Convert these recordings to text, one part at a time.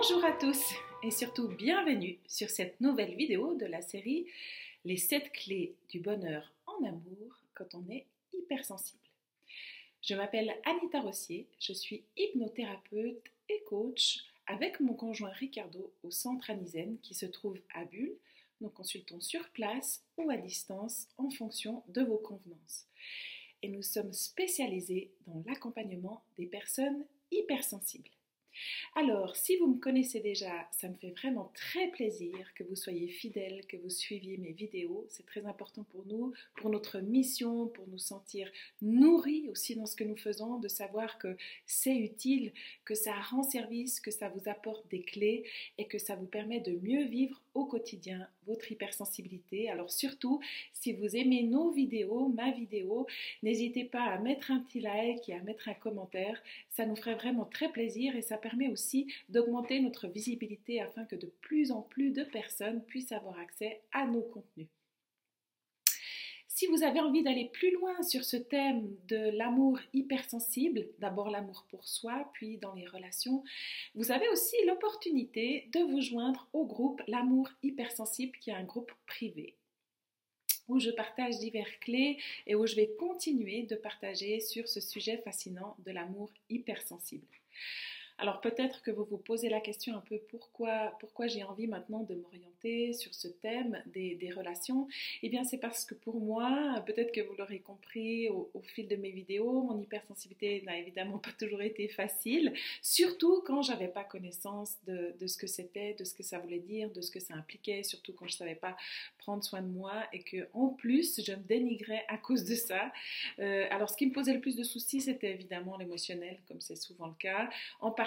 Bonjour à tous et surtout bienvenue sur cette nouvelle vidéo de la série Les 7 clés du bonheur en amour quand on est hypersensible. Je m'appelle Anita Rossier, je suis hypnothérapeute et coach avec mon conjoint Ricardo au centre Anisen qui se trouve à Bulle. Nous consultons sur place ou à distance en fonction de vos convenances. Et nous sommes spécialisés dans l'accompagnement des personnes hypersensibles. Alors, si vous me connaissez déjà, ça me fait vraiment très plaisir que vous soyez fidèles, que vous suiviez mes vidéos. C'est très important pour nous, pour notre mission, pour nous sentir nourris aussi dans ce que nous faisons, de savoir que c'est utile, que ça rend service, que ça vous apporte des clés et que ça vous permet de mieux vivre au quotidien votre hypersensibilité. Alors surtout, si vous aimez nos vidéos, ma vidéo, n'hésitez pas à mettre un petit like et à mettre un commentaire. Ça nous ferait vraiment très plaisir et ça permet aussi d'augmenter notre visibilité afin que de plus en plus de personnes puissent avoir accès à nos contenus. Si vous avez envie d'aller plus loin sur ce thème de l'amour hypersensible, d'abord l'amour pour soi, puis dans les relations, vous avez aussi l'opportunité de vous joindre au groupe L'amour hypersensible, qui est un groupe privé où je partage divers clés et où je vais continuer de partager sur ce sujet fascinant de l'amour hypersensible. Alors peut-être que vous vous posez la question un peu pourquoi, pourquoi j'ai envie maintenant de m'orienter sur ce thème des, relations? Eh bien c'est parce que pour moi, peut-être que vous l'aurez compris au, fil de mes vidéos, mon hypersensibilité n'a évidemment pas toujours été facile, surtout quand j'avais pas connaissance de, ce que c'était, de ce que ça voulait dire, de ce que ça impliquait, surtout quand je savais pas prendre soin de moi et que en plus je me dénigrais à cause de ça. Euh, alors ce qui me posait le plus de soucis, c'était évidemment l'émotionnel, comme c'est souvent le cas.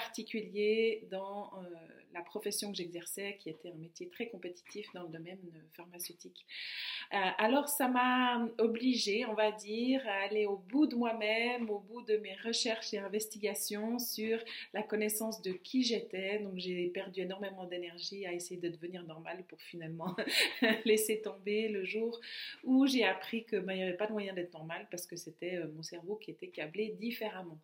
Particulier dans euh, la profession que j'exerçais, qui était un métier très compétitif dans le domaine pharmaceutique. Euh, alors ça m'a obligée, on va dire, à aller au bout de moi-même, au bout de mes recherches et investigations sur la connaissance de qui j'étais. Donc j'ai perdu énormément d'énergie à essayer de devenir normale pour finalement laisser tomber le jour où j'ai appris que ben, il n'y avait pas de moyen d'être normal parce que c'était euh, mon cerveau qui était câblé différemment.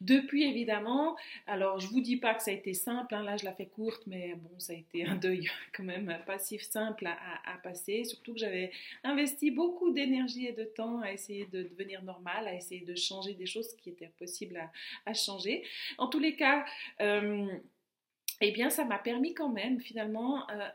Depuis évidemment, alors je vous dis pas que ça a été simple, hein, là je la fais courte, mais bon ça a été un deuil quand même pas si simple à, passer, surtout que j'avais investi beaucoup d'énergie et de temps à essayer de devenir normal, à essayer de changer des choses qui étaient possibles à, changer. En tous les cas, euh, eh bien, ça m'a permis quand même finalement euh,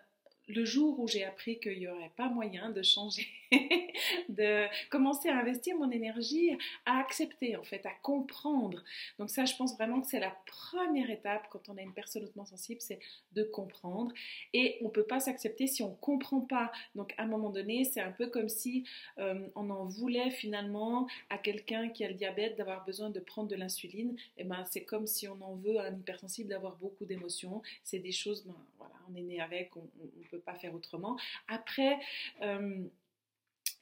le jour où j'ai appris qu'il n'y aurait pas moyen de changer, de commencer à investir mon énergie, à accepter en fait, à comprendre. Donc ça, je pense vraiment que c'est la première étape quand on est une personne hautement sensible, c'est de comprendre. Et on ne peut pas s'accepter si on ne comprend pas. Donc à un moment donné, c'est un peu comme si euh, on en voulait finalement à quelqu'un qui a le diabète d'avoir besoin de prendre de l'insuline. Et eh ben c'est comme si on en veut à un hypersensible d'avoir beaucoup d'émotions. C'est des choses, ben, voilà, on est né avec, on pas faire autrement. Après, euh,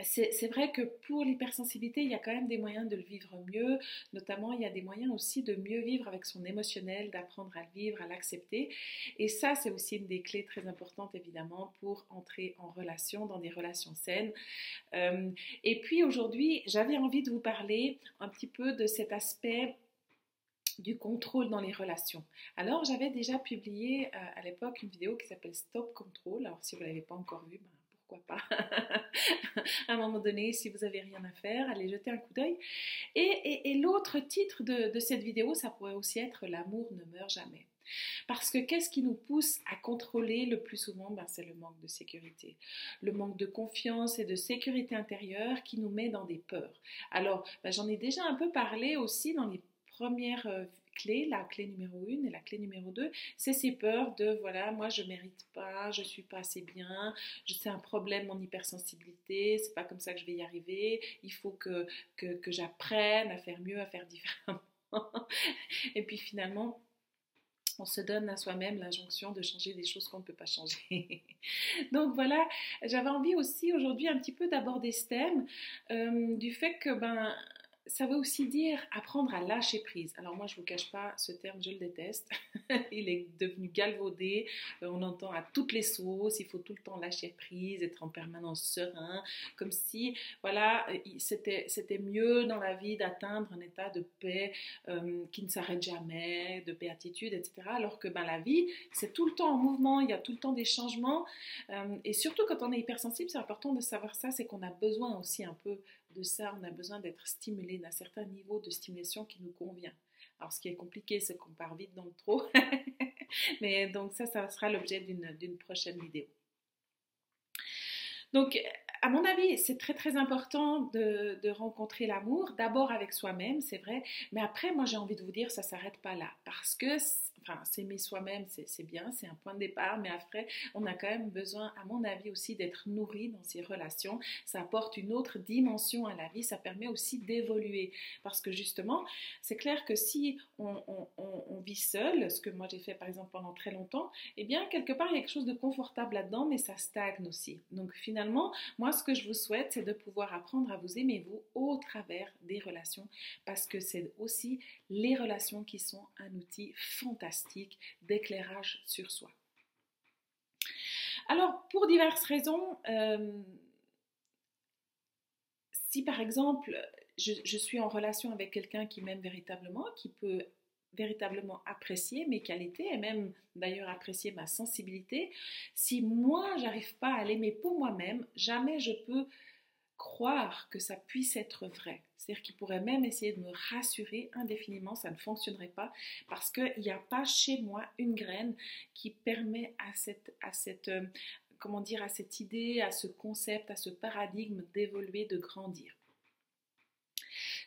c'est vrai que pour l'hypersensibilité, il y a quand même des moyens de le vivre mieux. Notamment, il y a des moyens aussi de mieux vivre avec son émotionnel, d'apprendre à le vivre, à l'accepter. Et ça, c'est aussi une des clés très importantes, évidemment, pour entrer en relation, dans des relations saines. Euh, et puis aujourd'hui, j'avais envie de vous parler un petit peu de cet aspect du contrôle dans les relations. Alors, j'avais déjà publié euh, à l'époque une vidéo qui s'appelle Stop Control. Alors, si vous ne l'avez pas encore vue, ben, pourquoi pas? À un moment donné, si vous n'avez rien à faire, allez jeter un coup d'œil. Et, l'autre titre de, cette vidéo, ça pourrait aussi être L'amour ne meurt jamais. Parce que qu'est-ce qui nous pousse à contrôler le plus souvent? Ben, C'est le manque de sécurité. Le manque de confiance et de sécurité intérieure qui nous met dans des peurs. Alors, ben, j'en ai déjà un peu parlé aussi dans les première euh, clé, la clé numéro 1 et la clé numéro 2, c'est ces peurs de voilà, moi je mérite pas, je suis pas assez bien, c'est un problème mon hypersensibilité, c'est pas comme ça que je vais y arriver, il faut que, que, j'apprenne à faire mieux, à faire différemment. et puis finalement, on se donne à soi-même l'injonction de changer des choses qu'on ne peut pas changer. Donc voilà, j'avais envie aussi aujourd'hui un petit peu d'aborder ce thème euh, du fait que ben ça veut aussi dire apprendre à lâcher prise. Alors moi, je ne vous cache pas, ce terme, je le déteste. il est devenu galvaudé. Euh, on entend à toutes les sauces, il faut tout le temps lâcher prise, être en permanence serein, comme si, voilà, c'était, c'était mieux dans la vie d'atteindre un état de paix euh, qui ne s'arrête jamais, de béatitude, etc. Alors que ben, la vie, c'est tout le temps en mouvement, il y a tout le temps des changements. Euh, et surtout quand on est hypersensible, c'est important de savoir ça, c'est qu'on a besoin aussi un peu de ça, on a besoin d'être stimulé d'un certain niveau de stimulation qui nous convient. Alors, ce qui est compliqué, c'est qu'on part vite dans le trop. Mais donc, ça, ça sera l'objet d'une prochaine vidéo. Donc, à mon avis, c'est très très important de, de rencontrer l'amour, d'abord avec soi-même, c'est vrai, mais après, moi j'ai envie de vous dire, ça s'arrête pas là, parce que enfin, s'aimer soi-même, c'est bien, c'est un point de départ, mais après, on a quand même besoin, à mon avis, aussi d'être nourri dans ces relations. Ça apporte une autre dimension à la vie, ça permet aussi d'évoluer. Parce que justement, c'est clair que si on, vit seul, ce que moi j'ai fait par exemple pendant très longtemps, eh bien, quelque part, il y a quelque chose de confortable là-dedans, mais ça stagne aussi. Donc finalement, moi, ce que je vous souhaite, c'est de pouvoir apprendre à vous aimer vous au travers des relations, parce que c'est aussi les relations qui sont un outil fantastique d'éclairage sur soi. Alors, pour diverses raisons, euh, si par exemple je, suis en relation avec quelqu'un qui m'aime véritablement, qui peut véritablement apprécier mes qualités et même d'ailleurs apprécier ma sensibilité, si moi j'arrive pas à l'aimer pour moi-même, jamais je peux croire que ça puisse être vrai. C'est-à-dire qu'il pourrait même essayer de me rassurer indéfiniment, ça ne fonctionnerait pas parce qu'il n'y a pas chez moi une graine qui permet à cette, à cette, euh, comment dire, à cette idée, à ce concept, à ce paradigme d'évoluer, de grandir.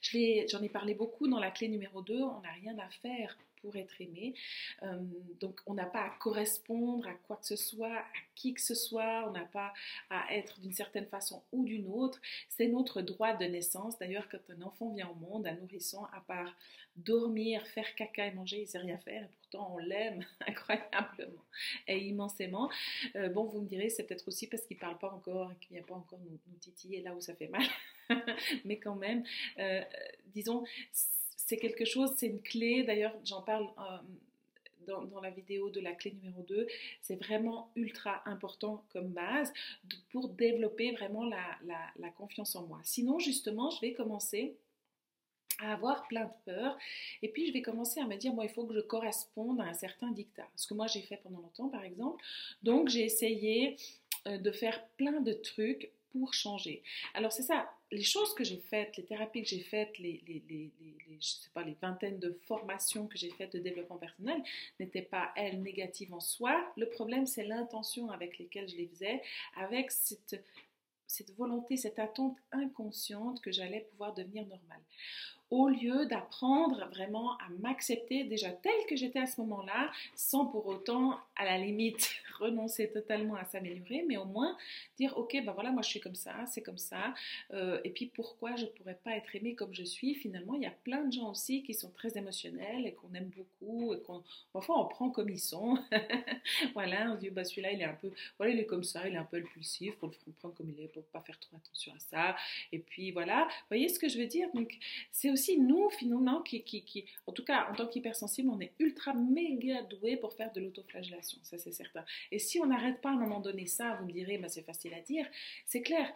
J'en ai, ai parlé beaucoup dans la clé numéro 2, on n'a rien à faire pour être aimé. Euh, donc on n'a pas à correspondre à quoi que ce soit, à qui que ce soit, on n'a pas à être d'une certaine façon ou d'une autre. C'est notre droit de naissance. D'ailleurs, quand un enfant vient au monde, un nourrisson, à part dormir, faire caca et manger, il sait rien faire. Et pourtant, on l'aime incroyablement et immensément. Euh, bon, vous me direz, c'est peut-être aussi parce qu'il parle pas encore et qu'il vient pas encore nous, titiller là où ça fait mal. Mais quand même, euh, disons, c'est quelque chose, c'est une clé. D'ailleurs, j'en parle euh, dans, la vidéo de la clé numéro 2. C'est vraiment ultra important comme base pour développer vraiment la, la, confiance en moi. Sinon, justement, je vais commencer à avoir plein de peur et puis je vais commencer à me dire moi il faut que je corresponde à un certain dictat ce que moi j'ai fait pendant longtemps par exemple donc j'ai essayé euh, de faire plein de trucs pour changer. Alors c'est ça, les choses que j'ai faites, les thérapies que j'ai faites, les, sais pas, les vingtaines de formations que j'ai faites de développement personnel n'étaient pas, elles, négatives en soi. Le problème, c'est l'intention avec lesquelles je les faisais, avec cette volonté, cette attente inconsciente que j'allais pouvoir devenir normale au lieu d'apprendre vraiment à m'accepter déjà telle que j'étais à ce moment-là, sans pour autant, à la limite, renoncer totalement à s'améliorer, mais au moins dire, ok, ben voilà, moi je suis comme ça, c'est comme ça, euh, et puis pourquoi je ne pourrais pas être aimée comme je suis? Finalement, il y a plein de gens aussi qui sont très émotionnels et qu'on aime beaucoup, et qu'on, parfois on prend comme ils sont. voilà, on dit, bah celui-là, il est un peu, voilà, il est comme ça, il est un peu impulsif, pour le prendre comme il est, pour pas faire trop attention à ça, et puis voilà, voyez ce que je veux dire Donc, c'est aussi nous, finalement, qui, en tout cas, en tant qu'hypersensible, on est ultra méga doué pour faire de l'autoflagellation, ça c'est certain. Et si on n'arrête pas à un moment donné ça, vous me direz, bah, c'est facile à dire, c'est clair,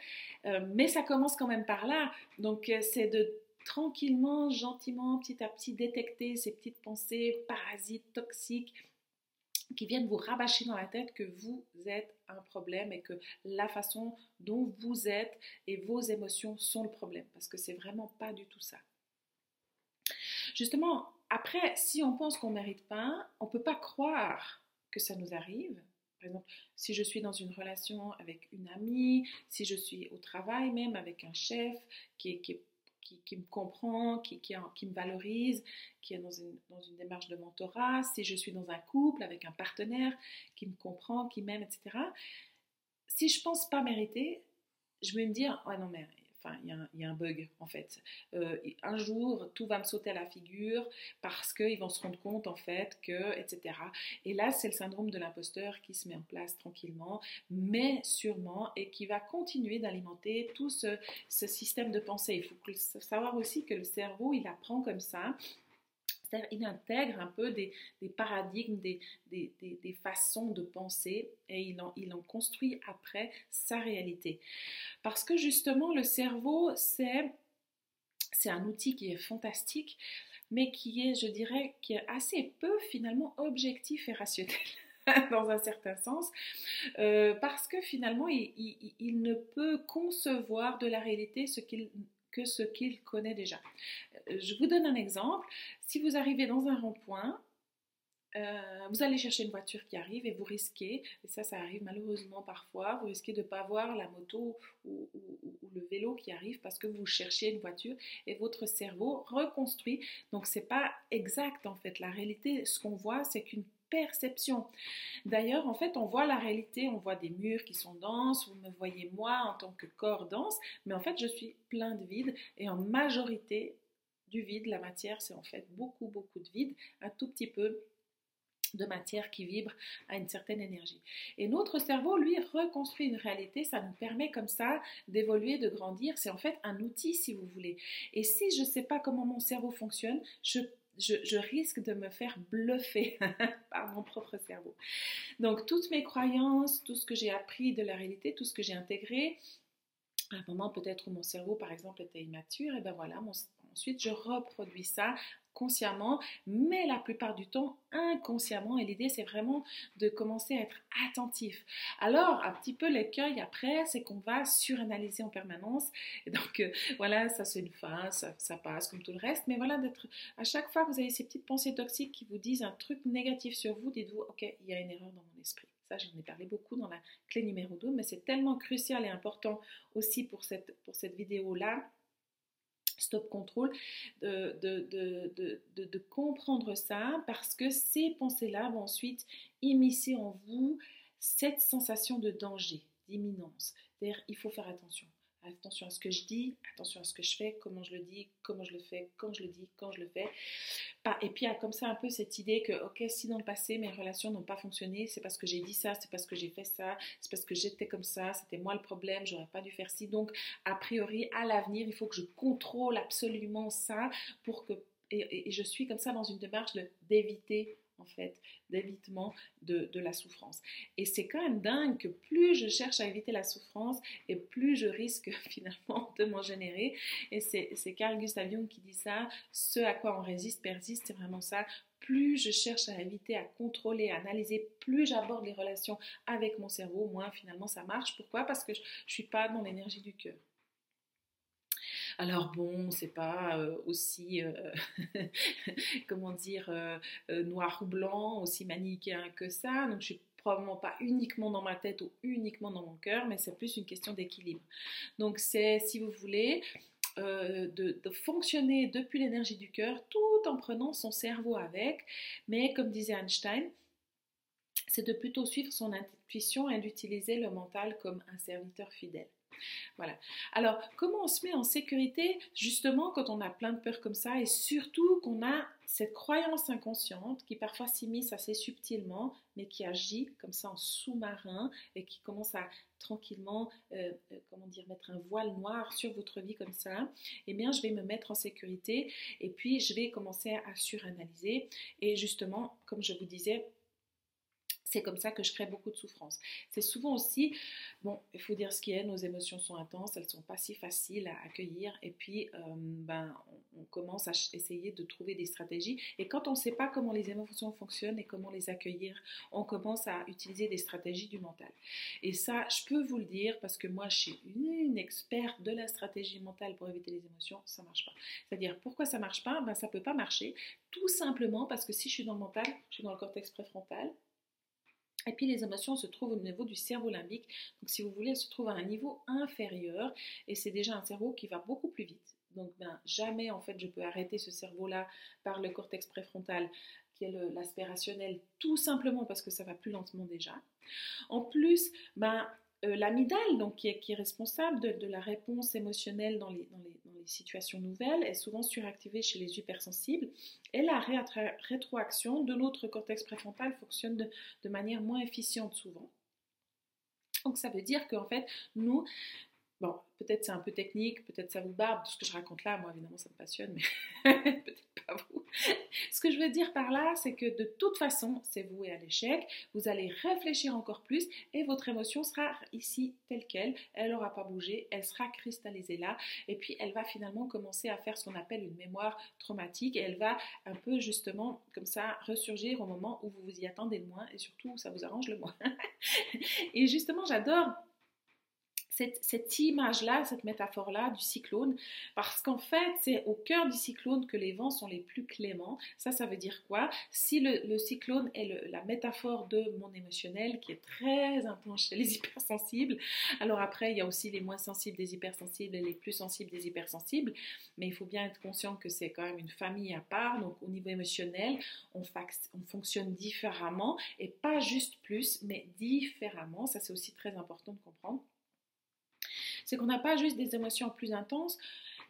euh, mais ça commence quand même par là. Donc, euh, c'est de tranquillement, gentiment, petit à petit détecter ces petites pensées parasites, toxiques, qui viennent vous rabâcher dans la tête que vous êtes un problème et que la façon dont vous êtes et vos émotions sont le problème. Parce que c'est vraiment pas du tout ça. Justement, après, si on pense qu'on ne mérite pas, on ne peut pas croire que ça nous arrive. Par exemple, si je suis dans une relation avec une amie, si je suis au travail même avec un chef qui, qui, me comprend, qui, me valorise, qui est dans une, dans une, démarche de mentorat, si je suis dans un couple avec un partenaire qui me comprend, qui m'aime, etc. Si je pense pas mériter, je vais me dire, oh non mais enfin, il y, a un bug en fait. Euh, un jour, tout va me sauter à la figure parce qu'ils vont se rendre compte en fait que, etc. Et là, c'est le syndrome de l'imposteur qui se met en place tranquillement, mais sûrement, et qui va continuer d'alimenter tout ce, système de pensée. Il faut savoir aussi que le cerveau, il apprend comme ça il intègre un peu des, paradigmes, des, façons de penser et il en, construit après sa réalité. Parce que justement, le cerveau, c'est, un outil qui est fantastique, mais qui est, je dirais, assez peu finalement objectif et rationnel. dans un certain sens, euh, parce que finalement, il, ne peut concevoir de la réalité que ce qu'il connaît déjà. Je vous donne un exemple. Si vous arrivez dans un rond-point, euh, vous allez chercher une voiture qui arrive et vous risquez, et ça, ça arrive malheureusement parfois, vous risquez de ne pas voir la moto ou, le vélo qui arrive parce que vous cherchez une voiture et votre cerveau reconstruit. Donc, c'est pas exact en fait. La réalité, ce qu'on voit, c'est qu'une perception. D'ailleurs, en fait, on voit la réalité, on voit des murs qui sont denses, vous me voyez moi en tant que corps dense, mais en fait, je suis plein de vide et en majorité du vide, la matière, c'est en fait beaucoup, beaucoup de vide, un tout petit peu de matière qui vibre à une certaine énergie. Et notre cerveau, lui, reconstruit une réalité, ça nous permet comme ça d'évoluer, de grandir. C'est en fait un outil, si vous voulez. Et si je ne sais pas comment mon cerveau fonctionne, je je, risque de me faire bluffer par mon propre cerveau. Donc toutes mes croyances, tout ce que j'ai appris de la réalité, tout ce que j'ai intégré, à un moment peut-être où mon cerveau par exemple était immature, et ben voilà, ensuite je reproduis ça consciemment, mais la plupart du temps inconsciemment. Et l'idée, c'est vraiment de commencer à être attentif. Alors, un petit peu l'écueil après, c'est qu'on va suranalyser en permanence. Et donc, euh, voilà, ça c'est une phase, ça, passe comme tout le reste. Mais voilà, d'être à chaque fois que vous avez ces petites pensées toxiques qui vous disent un truc négatif sur vous, dites-vous, ok, il y a une erreur dans mon esprit. Ça, j'en ai parlé beaucoup dans la clé numéro 2, mais c'est tellement crucial et important aussi pour cette, pour cette vidéo-là stop control, de, de, de, comprendre ça parce que ces pensées-là vont ensuite immiscer en vous cette sensation de danger, d'imminence. C'est-à-dire, il faut faire attention attention à ce que je dis, attention à ce que je fais, comment je le dis, comment je le fais, quand je le dis, quand je le fais. Et puis il y a comme ça un peu cette idée que, ok, si dans le passé mes relations n'ont pas fonctionné, c'est parce que j'ai dit ça, c'est parce que j'ai fait ça, c'est parce que j'étais comme ça, c'était moi le problème, j'aurais pas dû faire ci. Donc, a priori, à l'avenir, il faut que je contrôle absolument ça pour que. Et, et je suis comme ça dans une démarche d'éviter en fait, d'évitement de, la souffrance. Et c'est quand même dingue que plus je cherche à éviter la souffrance et plus je risque finalement de m'en générer. Et c'est Carl Gustav Jung qui dit ça, ce à quoi on résiste persiste, c'est vraiment ça. Plus je cherche à éviter, à contrôler, à analyser, plus j'aborde les relations avec mon cerveau, moins finalement ça marche. Pourquoi? Parce que je ne suis pas dans l'énergie du cœur. Alors bon, c'est pas euh, aussi, euh, comment dire, euh, noir ou blanc, aussi manichéen que ça. Donc je suis probablement pas uniquement dans ma tête ou uniquement dans mon cœur, mais c'est plus une question d'équilibre. Donc c'est, si vous voulez, de, fonctionner depuis l'énergie du cœur tout en prenant son cerveau avec. Mais comme disait Einstein, c'est de plutôt suivre son intuition et d'utiliser le mental comme un serviteur fidèle. Voilà. Alors, comment on se met en sécurité justement quand on a plein de peurs comme ça et surtout qu'on a cette croyance inconsciente qui parfois s'immisce assez subtilement mais qui agit comme ça en sous-marin et qui commence à tranquillement, euh, euh, comment dire, mettre un voile noir sur votre vie comme ça, eh bien, je vais me mettre en sécurité et puis je vais commencer à suranalyser et justement, comme je vous disais, c'est comme ça que je crée beaucoup de souffrance. C'est souvent aussi, bon, il faut dire ce qui est, nos émotions sont intenses, elles ne sont pas si faciles à accueillir, et puis euh, ben, on, commence à essayer de trouver des stratégies. Et quand on ne sait pas comment les émotions fonctionnent et comment les accueillir, on commence à utiliser des stratégies du mental. Et ça, je peux vous le dire, parce que moi, je suis une, experte de la stratégie mentale pour éviter les émotions, ça ne marche pas. C'est-à-dire, pourquoi ça ne marche pas? Ben, Ça ne peut pas marcher, tout simplement parce que si je suis dans le mental, je suis dans le cortex préfrontal, et puis les émotions se trouvent au niveau du cerveau limbique. Donc si vous voulez, elles se trouvent à un niveau inférieur et c'est déjà un cerveau qui va beaucoup plus vite. Donc ben, jamais en fait je peux arrêter ce cerveau-là par le cortex préfrontal qui est l'aspect rationnel tout simplement parce que ça va plus lentement déjà. En plus, ben, euh, l'amygdale, donc qui est, responsable de, la réponse émotionnelle dans les, situations nouvelles, est souvent suractivée chez les hypersensibles. Et la rétroaction de notre cortex préfrontal fonctionne de, de manière moins efficiente souvent. Donc ça veut dire qu'en fait, nous, Bon, peut-être c'est un peu technique, peut-être ça vous barbe, tout ce que je raconte là, moi évidemment ça me passionne, mais peut-être pas vous. Ce que je veux dire par là, c'est que de toute façon, c'est voué à l'échec, vous allez réfléchir encore plus et votre émotion sera ici telle qu'elle, elle n'aura pas bougé, elle sera cristallisée là, et puis elle va finalement commencer à faire ce qu'on appelle une mémoire traumatique, et elle va un peu justement comme ça ressurgir au moment où vous vous y attendez le moins, et surtout ça vous arrange le moins. et justement, j'adore cette, image-là, cette métaphore-là du cyclone, parce qu'en fait, c'est au cœur du cyclone que les vents sont les plus cléments. Ça, ça veut dire quoi? Si le, cyclone est la métaphore de mon émotionnel, qui est très intense chez les hypersensibles, alors après, il y a aussi les moins sensibles des hypersensibles et les plus sensibles des hypersensibles, mais il faut bien être conscient que c'est quand même une famille à part, donc au niveau émotionnel, on, on fonctionne différemment, et pas juste plus, mais différemment. Ça, c'est aussi très important de comprendre c'est qu'on n'a pas juste des émotions plus intenses,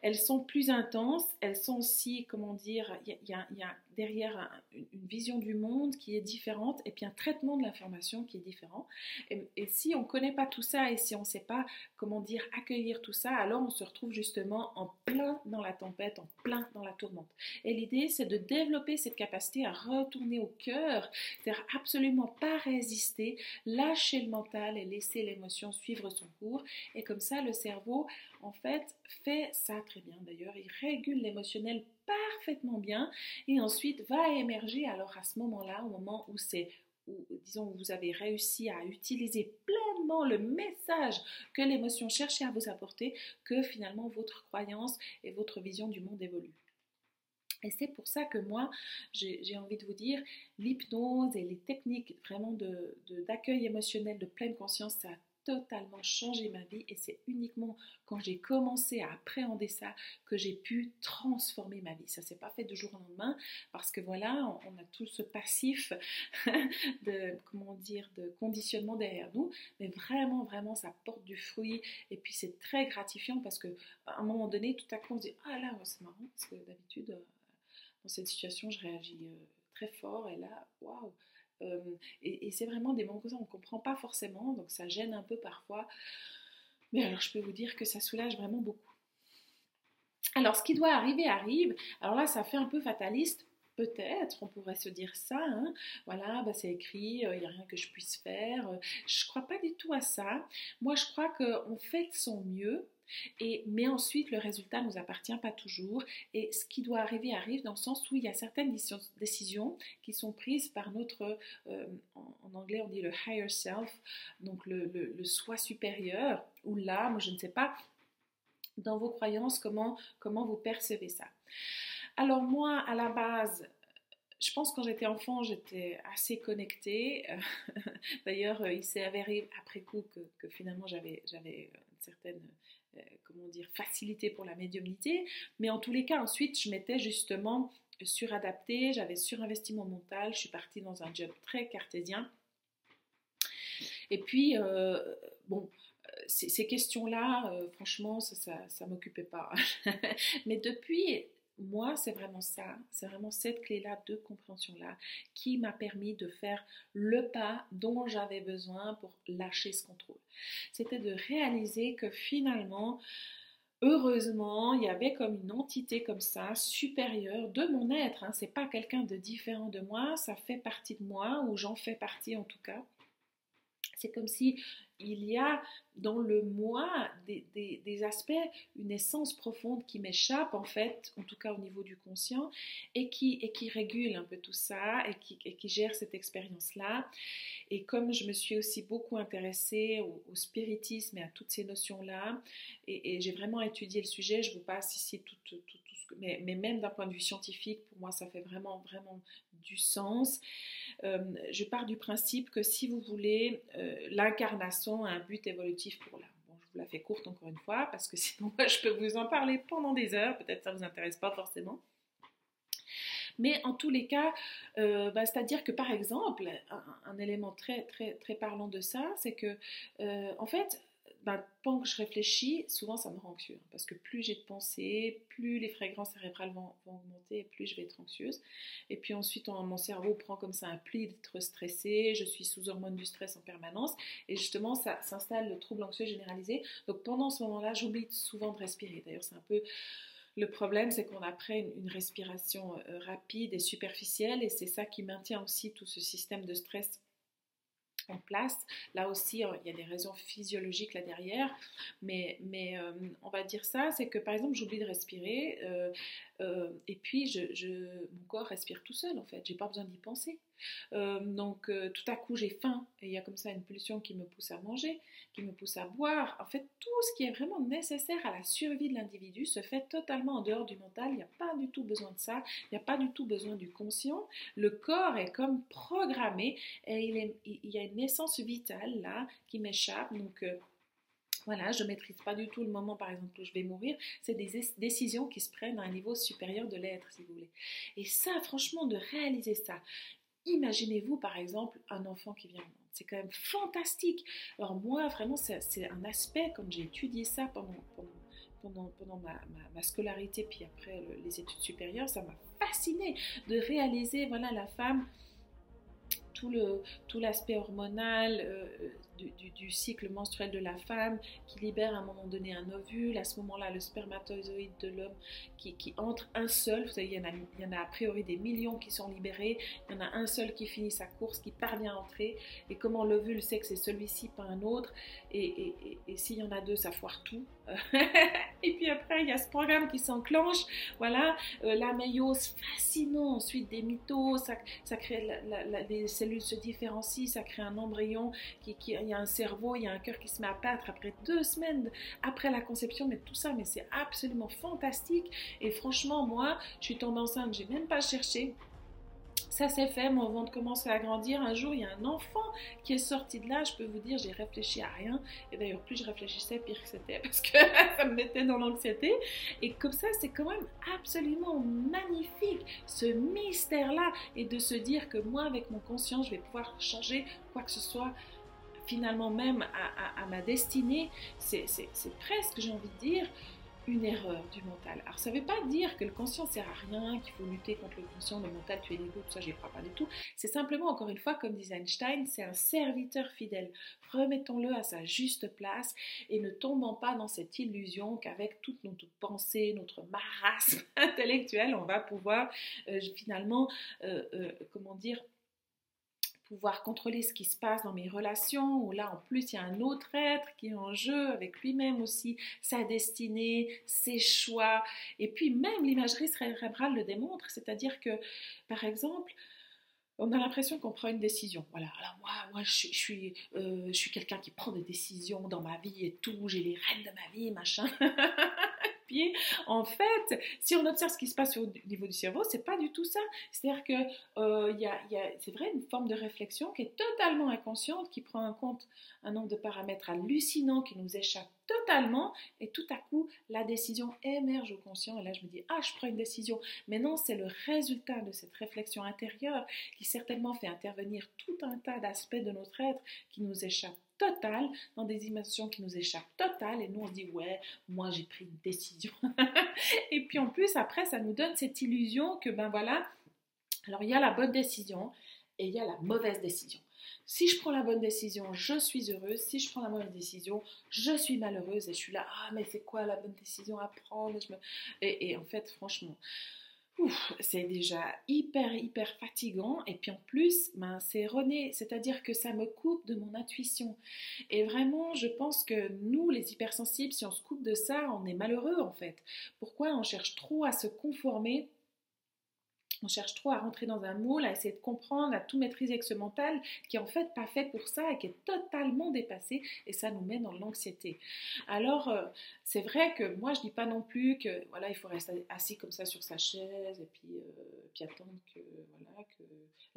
elles sont plus intenses, elles sont aussi, comment dire, il y, a, derrière une vision du monde qui est différente et puis un traitement de l'information qui est différent. Et, si on ne connaît pas tout ça et si on ne sait pas, comment dire, accueillir tout ça, alors on se retrouve justement en plein dans la tempête, en plein dans la tourmente. Et l'idée, c'est de développer cette capacité à retourner au cœur, c'est-à-dire absolument pas résister, lâcher le mental et laisser l'émotion suivre son cours. Et comme ça, le cerveau, en fait, fait ça très bien d'ailleurs. Il régule l'émotionnel parfaitement bien et ensuite va émerger alors à ce moment-là, au moment où c'est où, disons, vous avez réussi à utiliser pleinement le message que l'émotion cherchait à vous apporter, que finalement votre croyance et votre vision du monde évoluent. Et c'est pour ça que moi, j'ai envie de vous dire, l'hypnose et les techniques vraiment d'accueil de, émotionnel de pleine conscience, ça a totalement changé ma vie et c'est uniquement quand j'ai commencé à appréhender ça que j'ai pu transformer ma vie. Ça s'est pas fait de jour au lendemain parce que voilà, on, a tout ce passif de comment dire de conditionnement derrière nous, mais vraiment vraiment ça porte du fruit et puis c'est très gratifiant parce que à un moment donné tout à coup on se dit ah là c'est marrant parce que d'habitude euh, dans cette situation je réagis euh, très fort et là waouh euh, et, c'est vraiment des moments comme on ne comprend pas forcément, donc ça gêne un peu parfois. Mais alors je peux vous dire que ça soulage vraiment beaucoup. Alors ce qui doit arriver arrive. Alors là, ça fait un peu fataliste. Peut-être, on pourrait se dire ça. Hein. Voilà, bah c'est écrit, il euh, n'y a rien que je puisse faire. Je ne crois pas du tout à ça. Moi, je crois qu'on fait de son mieux mais ensuite, le résultat ne nous appartient pas toujours. Et ce qui doit arriver arrive dans le sens où il y a certaines décisions qui sont prises par notre, euh, en, anglais on dit le higher self, donc le, soi supérieur, ou l'âme, je ne sais pas, dans vos croyances, comment, vous percevez ça. Alors moi, à la base, je pense quand j'étais enfant, j'étais assez connectée. D'ailleurs, il s'est avéré après coup que, que finalement j'avais une certaine euh, comment dire, facilité pour la médiumnité. Mais en tous les cas, ensuite, je m'étais justement suradaptée, j'avais surinvesti mon mental, je suis partie dans un job très cartésien. Et puis, euh, bon, ces, questions-là, euh, franchement, ça ne m'occupait pas. Mais depuis moi, c'est vraiment ça, c'est vraiment cette clé-là de compréhension-là qui m'a permis de faire le pas dont j'avais besoin pour lâcher ce contrôle. C'était de réaliser que finalement, heureusement, il y avait comme une entité comme ça, supérieure de mon être. Hein. C'est pas quelqu'un de différent de moi, ça fait partie de moi, ou j'en fais partie en tout cas. C'est comme si il y a dans le moi des, aspects, une essence profonde qui m'échappe en fait, en tout cas au niveau du conscient, et qui, et qui régule un peu tout ça, et qui, qui gère cette expérience-là. Et comme je me suis aussi beaucoup intéressée au, spiritisme et à toutes ces notions-là, et, j'ai vraiment étudié le sujet, je vous passe ici tout, tout, tout. Mais, mais même d'un point de vue scientifique, pour moi, ça fait vraiment, vraiment du sens. Euh, je pars du principe que si vous voulez, euh, l'incarnation a un but évolutif pour l'âme. Bon, je vous la fais courte encore une fois, parce que sinon, moi, je peux vous en parler pendant des heures. Peut-être ça ne vous intéresse pas forcément. Mais en tous les cas, euh, bah, c'est-à-dire que par exemple, un, élément très, très, très parlant de ça, c'est que, en fait, bah, pendant que je réfléchis, souvent ça me rend anxieux. Hein, parce que plus j'ai de pensées, plus les fragrances cérébrales vont, augmenter, plus je vais être anxieuse. Et puis ensuite, mon cerveau prend comme ça un pli d'être stressé. Je suis sous hormones du stress en permanence. Et justement, ça s'installe le trouble anxieux généralisé. Donc pendant ce moment-là, j'oublie souvent de respirer. D'ailleurs, c'est un peu. Le problème, c'est qu'on a après une, une respiration euh, rapide et superficielle, et c'est ça qui maintient aussi tout ce système de stress en place. Là aussi, euh, il y a des raisons physiologiques là derrière, mais, mais euh, on va dire ça, c'est que par exemple, j'oublie de respirer, euh, et puis je, mon corps respire tout seul en fait, j'ai pas besoin d'y penser. Donc tout à coup, j'ai faim, et il y a comme ça une pulsion qui me pousse à manger, qui me pousse à boire. En fait, tout ce qui est vraiment nécessaire à la survie de l'individu se fait totalement en dehors du mental, il n'y a pas du tout besoin de ça, il n'y a pas du tout besoin du conscient. Le corps est comme programmé, et il, il y a une essence vitale là qui m'échappe. Donc euh, voilà, je ne maîtrise pas du tout le moment, par exemple, où je vais mourir. C'est des décisions qui se prennent à un niveau supérieur de l'être, si vous voulez. Et ça, franchement, de réaliser ça. Imaginez-vous, par exemple, un enfant qui vient au monde. C'est quand même fantastique. Alors moi, vraiment, c'est un aspect, comme j'ai étudié ça pendant, ma, scolarité, puis après les études supérieures, ça m'a fasciné de réaliser, voilà, la femme tout le tout l'aspect hormonal euh, du, cycle menstruel de la femme qui libère à un moment donné un ovule. À ce moment-là, le spermatozoïde de l'homme qui, entre un seul. Vous savez, il y, en a, il y en a a priori des millions qui sont libérés. Il y en a un seul qui finit sa course, qui parvient à entrer. Et comment l'ovule sait que c'est celui-ci, pas un autre? Et, et, s'il y en a deux, ça foire tout. et puis après, il y a ce programme qui s'enclenche. Voilà, euh, la méiose, fascinant. Ensuite, des mitoses, ça, ça crée les cellules se différencient, ça crée un embryon qui, qui il y a un cerveau, il y a un cœur qui se met à battre après deux semaines après la conception, mais tout ça, mais c'est absolument fantastique. Et franchement, moi, je suis tombée enceinte, j'ai même pas cherché. Ça s'est fait, mon ventre commence à grandir. Un jour, il y a un enfant qui est sorti de là. Je peux vous dire, j'ai réfléchi à rien. Et d'ailleurs, plus je réfléchissais, pire c'était parce que ça me mettait dans l'anxiété. Et comme ça, c'est quand même absolument magnifique, ce mystère-là. Et de se dire que moi, avec mon conscience, je vais pouvoir changer quoi que ce soit finalement même à, ma destinée, c'est presque, j'ai envie de dire, une erreur du mental. Alors ça ne veut pas dire que le conscient sert à rien, qu'il faut lutter contre le conscient, le mental, tuer l'ego, tout ça, j'y crois pas du tout. C'est simplement, encore une fois, comme disait Einstein, c'est un serviteur fidèle. Remettons-le à sa juste place et ne tombons pas dans cette illusion qu'avec toute notre pensée, notre marasme intellectuel, on va pouvoir euh, finalement, euh, euh, comment dire, pouvoir contrôler ce qui se passe dans mes relations, où là en plus il y a un autre être qui est en jeu avec lui-même aussi, sa destinée, ses choix, et puis même l'imagerie cérébrale le démontre, c'est-à-dire que par exemple, on a l'impression qu'on prend une décision. Voilà, alors moi, moi je, suis, euh, je suis quelqu'un qui prend des décisions dans ma vie et tout, j'ai les rênes de ma vie, machin. En fait, si on observe ce qui se passe au niveau du cerveau, c'est pas du tout ça. C'est-à-dire que euh, y a, c'est vrai, une forme de réflexion qui est totalement inconsciente, qui prend en compte un nombre de paramètres hallucinants qui nous échappent totalement, et tout à coup, la décision émerge au conscient. Et là, je me dis, ah, je prends une décision. Mais non, c'est le résultat de cette réflexion intérieure qui certainement fait intervenir tout un tas d'aspects de notre être qui nous échappent total, dans des émotions qui nous échappent total, et nous on se dit ouais, moi j'ai pris une décision. et puis en plus après ça nous donne cette illusion que ben voilà, alors il y a la bonne décision et il y a la mauvaise décision. Si je prends la bonne décision, je suis heureuse. Si je prends la mauvaise décision, je suis malheureuse. Et je suis là, ah, mais c'est quoi la bonne décision à prendre? Et en fait, franchement, c'est déjà hyper, hyper fatigant. Et puis en plus, ben, c'est rené, c'est-à-dire que ça me coupe de mon intuition. Et vraiment, je pense que nous, les hypersensibles, si on se coupe de ça, on est malheureux en fait. Pourquoi on cherche trop à se conformer on cherche trop à rentrer dans un moule, à essayer de comprendre, à tout maîtriser avec ce mental qui est en fait pas fait pour ça et qui est totalement dépassé et ça nous met dans l'anxiété. Alors euh, c'est vrai que moi je dis pas non plus que voilà il faut rester assis comme ça sur sa chaise et puis, euh, attendre que voilà que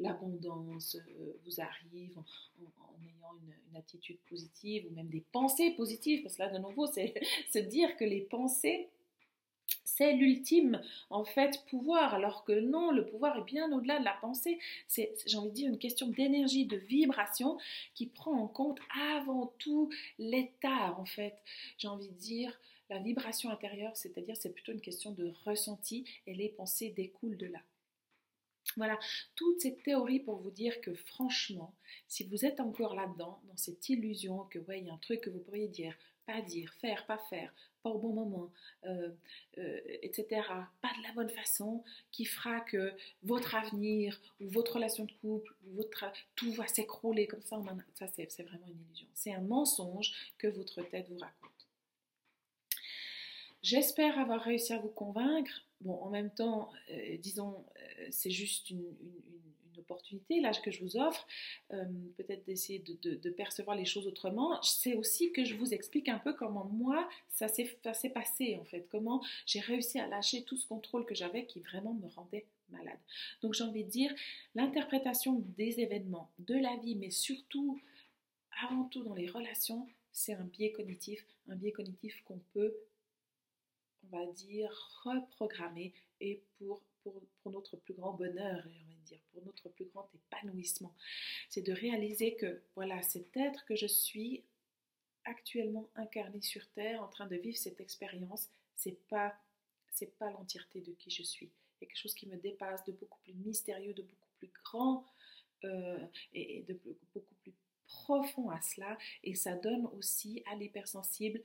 l'abondance euh, vous arrive en, ayant une, une, attitude positive ou même des pensées positives parce que là de nouveau c'est se dire que les pensées l'ultime en fait pouvoir, alors que non, le pouvoir est bien au-delà de la pensée. C'est, j'ai envie de dire, une question d'énergie, de vibration qui prend en compte avant tout l'état en fait. J'ai envie de dire la vibration intérieure, c'est-à-dire c'est plutôt une question de ressenti et les pensées découlent de là. Voilà, toute cette théorie pour vous dire que franchement, si vous êtes encore là-dedans, dans cette illusion que, ouais, il y a un truc que vous pourriez dire, pas dire, faire, pas faire, pas au bon moment, euh, euh, etc., pas de la bonne façon, qui fera que votre avenir ou votre relation de couple, votre, tout va s'écrouler comme ça, ça c'est vraiment une illusion. C'est un mensonge que votre tête vous raconte. J'espère avoir réussi à vous convaincre. Bon, en même temps, euh, disons, c'est juste une, opportunité là que je vous offre, euh, peut-être d'essayer de, percevoir les choses autrement. C'est aussi que je vous explique un peu comment moi ça s'est passé en fait, comment j'ai réussi à lâcher tout ce contrôle que j'avais qui vraiment me rendait malade. Donc j'ai envie de dire l'interprétation des événements, de la vie, mais surtout avant tout dans les relations, c'est un biais cognitif, un biais cognitif qu'on peut on va dire, reprogrammer et pour, pour, notre plus grand bonheur, on va dire, pour notre plus grand épanouissement. C'est de réaliser que, voilà, cet être que je suis actuellement incarné sur Terre, en train de vivre cette expérience, c'est pas, c'est pas l'entièreté de qui je suis. Il y a quelque chose qui me dépasse, de beaucoup plus mystérieux, de beaucoup plus grand euh, et de beaucoup plus profond à cela. Et ça donne aussi à l'hypersensible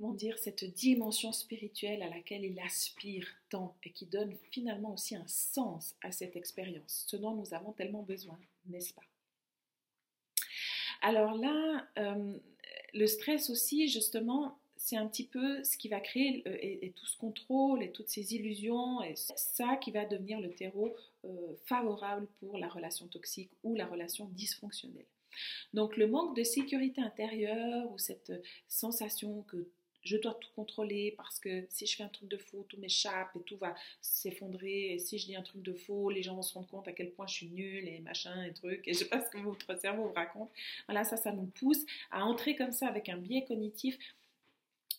comment dire, cette dimension spirituelle à laquelle il aspire tant et qui donne finalement aussi un sens à cette expérience, ce dont nous avons tellement besoin, n'est-ce pas? Alors là, euh, le stress aussi, justement, c'est un petit peu ce qui va créer euh, et, tout ce contrôle et toutes ces illusions, et ça qui va devenir le terreau euh, favorable pour la relation toxique ou la relation dysfonctionnelle. Donc le manque de sécurité intérieure ou cette sensation que je dois tout contrôler parce que si je fais un truc de faux, tout m'échappe et tout va s'effondrer. Et si je dis un truc de faux, les gens vont se rendre compte à quel point je suis nulle et machin et trucs. Et je sais pas ce que votre cerveau vous raconte. Voilà, ça, ça nous pousse à entrer comme ça avec un biais cognitif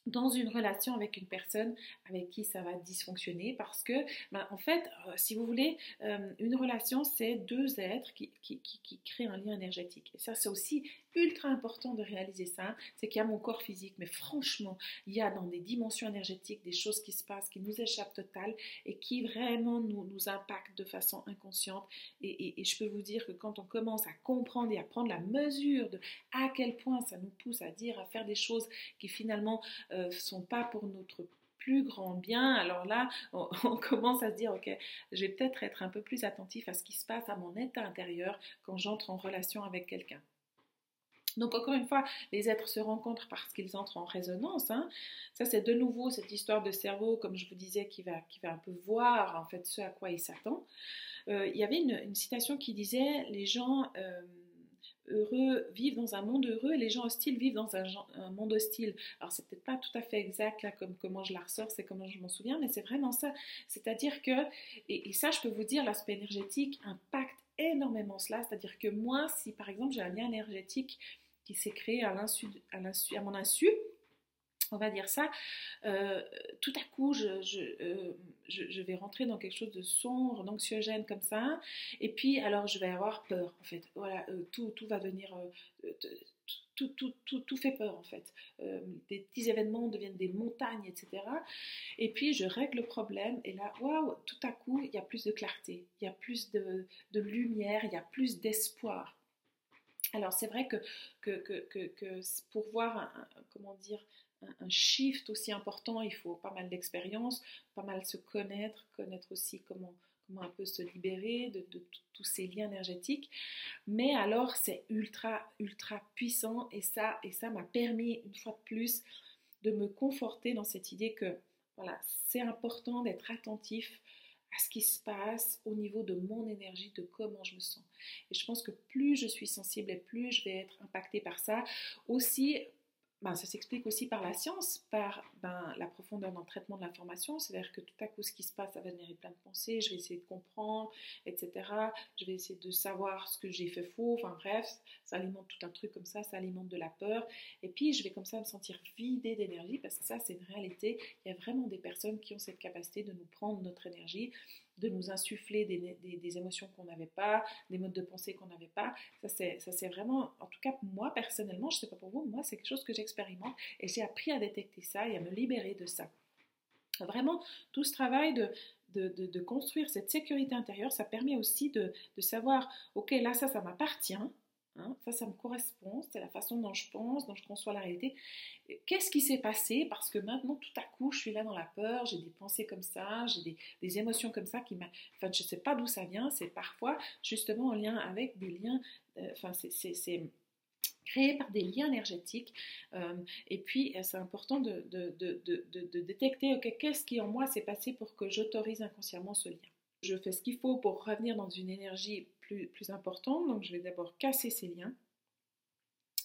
dans une relation avec une personne avec qui ça va dysfonctionner parce que, ben, en fait, euh, si vous voulez, euh, une relation, c'est deux êtres qui, qui, qui, créent un lien énergétique. Et ça, c'est aussi ultra important de réaliser ça. C'est qu'il y a mon corps physique, mais franchement, il y a dans des dimensions énergétiques des choses qui se passent, qui nous échappent total et qui vraiment nous, nous impactent de façon inconsciente. Et, et, je peux vous dire que quand on commence à comprendre et à prendre la mesure de à quel point ça nous pousse à dire, à faire des choses qui finalement euh, sont pas pour notre plus grand bien, alors là, on, commence à se dire, ok, je vais peut-être être un peu plus attentif à ce qui se passe à mon état intérieur quand j'entre en relation avec quelqu'un. Donc encore une fois, les êtres se rencontrent parce qu'ils entrent en résonance. Hein. Ça, c'est de nouveau cette histoire de cerveau, comme je vous disais, qui va, qui va un peu voir en fait ce à quoi il s'attend. Euh, il y avait une, citation qui disait les gens euh, heureux vivent dans un monde heureux et les gens hostiles vivent dans un, monde hostile. Alors c'est peut-être pas tout à fait exact là comme comment je la ressors, c'est comment je m'en souviens, mais c'est vraiment ça. C'est-à-dire que, et, ça je peux vous dire, l'aspect énergétique impacte énormément cela. C'est-à-dire que moi, si par exemple j'ai un lien énergétique qui s'est créé à, à mon insu, on va dire ça, euh, tout à coup, euh, je, vais rentrer dans quelque chose de sombre, d'anxiogène comme ça, et puis alors je vais avoir peur, en fait. Voilà, euh, tout, tout va venir, tout, tout, tout, fait peur, en fait. des petits événements deviennent des montagnes, etc. Et puis je règle le problème, et là, waouh, tout à coup, il y a plus de clarté, il y a plus de, lumière, il y a plus d'espoir. Alors c'est vrai que, que, pour voir, comment dire, un, shift aussi important, il faut pas mal d'expérience, pas mal se connaître, connaître aussi comment, comment un peu se libérer de, tous ces liens énergétiques. Mais alors c'est ultra, ultra puissant et ça, et ça m'a permis une fois de plus de me conforter dans cette idée que voilà, c'est important d'être attentif à ce qui se passe au niveau de mon énergie, de comment je me sens. Et je pense que plus je suis sensible et plus je vais être impactée par ça. Aussi, ben, ça s'explique aussi par la science, par ben, la profondeur dans le traitement de l'information. C'est-à-dire que tout à coup, ce qui se passe, ça va générer plein de pensées. Je vais essayer de comprendre, etc. Je vais essayer de savoir ce que j'ai fait faux. Enfin bref, ça alimente tout un truc comme ça, ça alimente de la peur. Et puis, je vais comme ça me sentir vidée d'énergie parce que ça, c'est une réalité. Il y a vraiment des personnes qui ont cette capacité de nous prendre notre énergie de nous insuffler des, émotions qu'on n'avait pas, des modes de pensée qu'on n'avait pas. Ça, c'est vraiment, en tout cas, moi, personnellement, je ne sais pas pour vous, moi, c'est quelque chose que j'expérimente et j'ai appris à détecter ça et à me libérer de ça. Vraiment, tout ce travail de, de, construire cette sécurité intérieure, ça permet aussi de, de savoir, ok, là, ça, ça m'appartient, Hein, ça, ça me correspond, c'est la façon dont je pense, dont je conçois la réalité. Qu'est-ce qui s'est passé? Parce que maintenant, tout à coup, je suis là dans la peur, j'ai des pensées comme ça, j'ai des, émotions comme ça qui m'a... Enfin, je ne sais pas d'où ça vient, c'est parfois justement en lien avec des liens... Euh, c'est créé par des liens énergétiques. Euh, et puis, c'est important de, détecter, qu'est-ce qui en moi s'est passé pour que j'autorise inconsciemment ce lien? Je fais ce qu'il faut pour revenir dans une énergie plus, importante. Donc, je vais d'abord casser ces liens.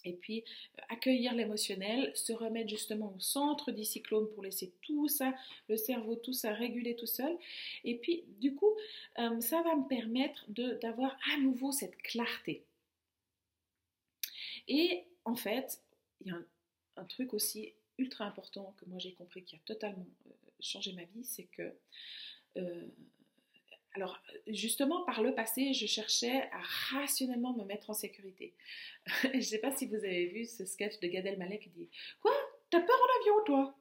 Et puis, euh, accueillir l'émotionnel, se remettre justement au centre du cyclone pour laisser tout ça, le cerveau, tout ça réguler tout seul. Et puis, du coup, euh, ça va me permettre d'avoir à nouveau cette clarté. Et en fait, il y a un, truc aussi ultra important que moi j'ai compris qui a totalement euh, changé ma vie, c'est que alors, justement, par le passé, je cherchais à rationnellement me mettre en sécurité. je ne sais pas si vous avez vu ce sketch de Gad Elmaleh qui dit Quoi? T'as peur en avion, toi?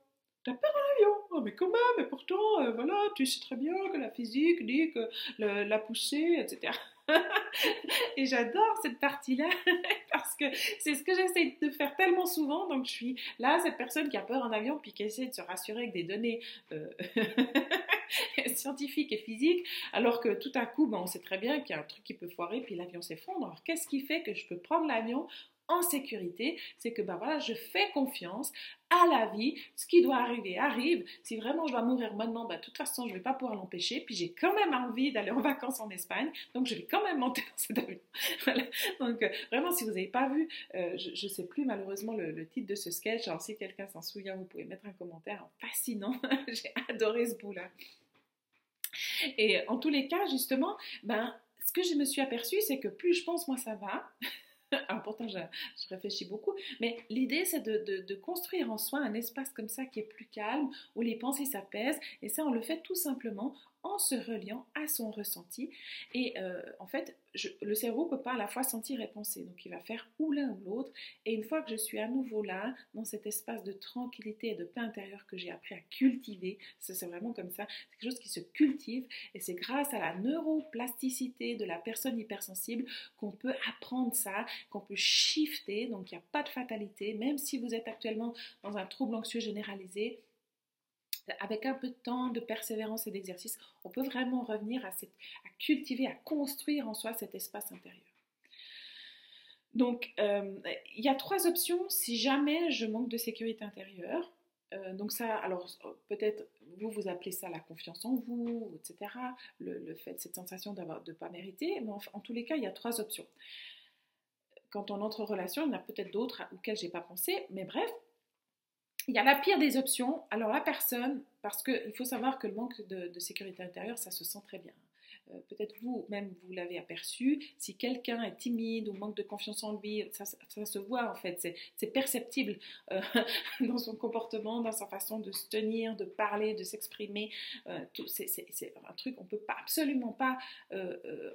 T'as peur en avion? Oh, Mais quand même, mais pourtant, euh, voilà, tu sais très bien que la physique dit que la poussée, etc. et j'adore cette partie-là parce que c'est ce que j'essaie de faire tellement souvent. Donc je suis là, cette personne qui a peur en avion puis qui essaie de se rassurer avec des données euh, scientifiques et physiques, alors que tout à coup, ben, on sait très bien qu'il y a un truc qui peut foirer puis l'avion s'effondre. Alors qu'est-ce qui fait que je peux prendre l'avion en sécurité, c'est que ben voilà, je fais confiance à la vie, ce qui doit arriver arrive. Si vraiment je dois mourir maintenant, ben, de toute façon, je ne vais pas pouvoir l'empêcher. Puis j'ai quand même envie d'aller en vacances en Espagne, donc je vais quand même monter dans cet avion. Donc euh, vraiment, si vous n'avez pas vu, euh, je ne sais plus malheureusement le, titre de ce sketch. Alors si quelqu'un s'en souvient, vous pouvez mettre un commentaire. Fascinant, j'ai adoré ce bout-là. Et en tous les cas, justement, ben, ce que je me suis aperçue, c'est que plus je pense, moins ça va. Alors pourtant, je, réfléchis beaucoup, mais l'idée, c'est de, construire en soi un espace comme ça qui est plus calme, où les pensées s'apaisent, et ça, on le fait tout simplement en se reliant à son ressenti. Et euh, en fait, le cerveau peut pas à la fois sentir et penser, donc il va faire ou l'un ou l'autre. Et une fois que je suis à nouveau là, dans cet espace de tranquillité et de paix intérieure que j'ai appris à cultiver, c'est vraiment comme ça, c'est quelque chose qui se cultive, et c'est grâce à la neuroplasticité de la personne hypersensible qu'on peut apprendre ça, qu'on peut shifter, donc il n'y a pas de fatalité, même si vous êtes actuellement dans un trouble anxieux généralisé, avec un peu de temps, de persévérance et d'exercice, on peut vraiment revenir à, cultiver, à construire en soi cet espace intérieur. Donc, euh, il y a trois options si jamais je manque de sécurité intérieure. Euh, donc ça, alors peut-être vous vous appelez ça la confiance en vous, etc. Le, fait, cette sensation de pas mériter. Mais en, tous les cas, il y a trois options. Quand on entre en relation, il y en a peut-être d'autres auxquelles j'ai pas pensé. Mais bref, il y a la pire des options. Alors la personne, parce qu'il faut savoir que le manque de, sécurité intérieure, ça se sent très bien. Euh, peut-être vous-même, vous, l'avez aperçu. Si quelqu'un est timide ou manque de confiance en lui, ça, se voit en fait. C'est perceptible euh, dans son comportement, dans sa façon de se tenir, de parler, de s'exprimer. Euh, c'est un truc, on ne peut pas, absolument pas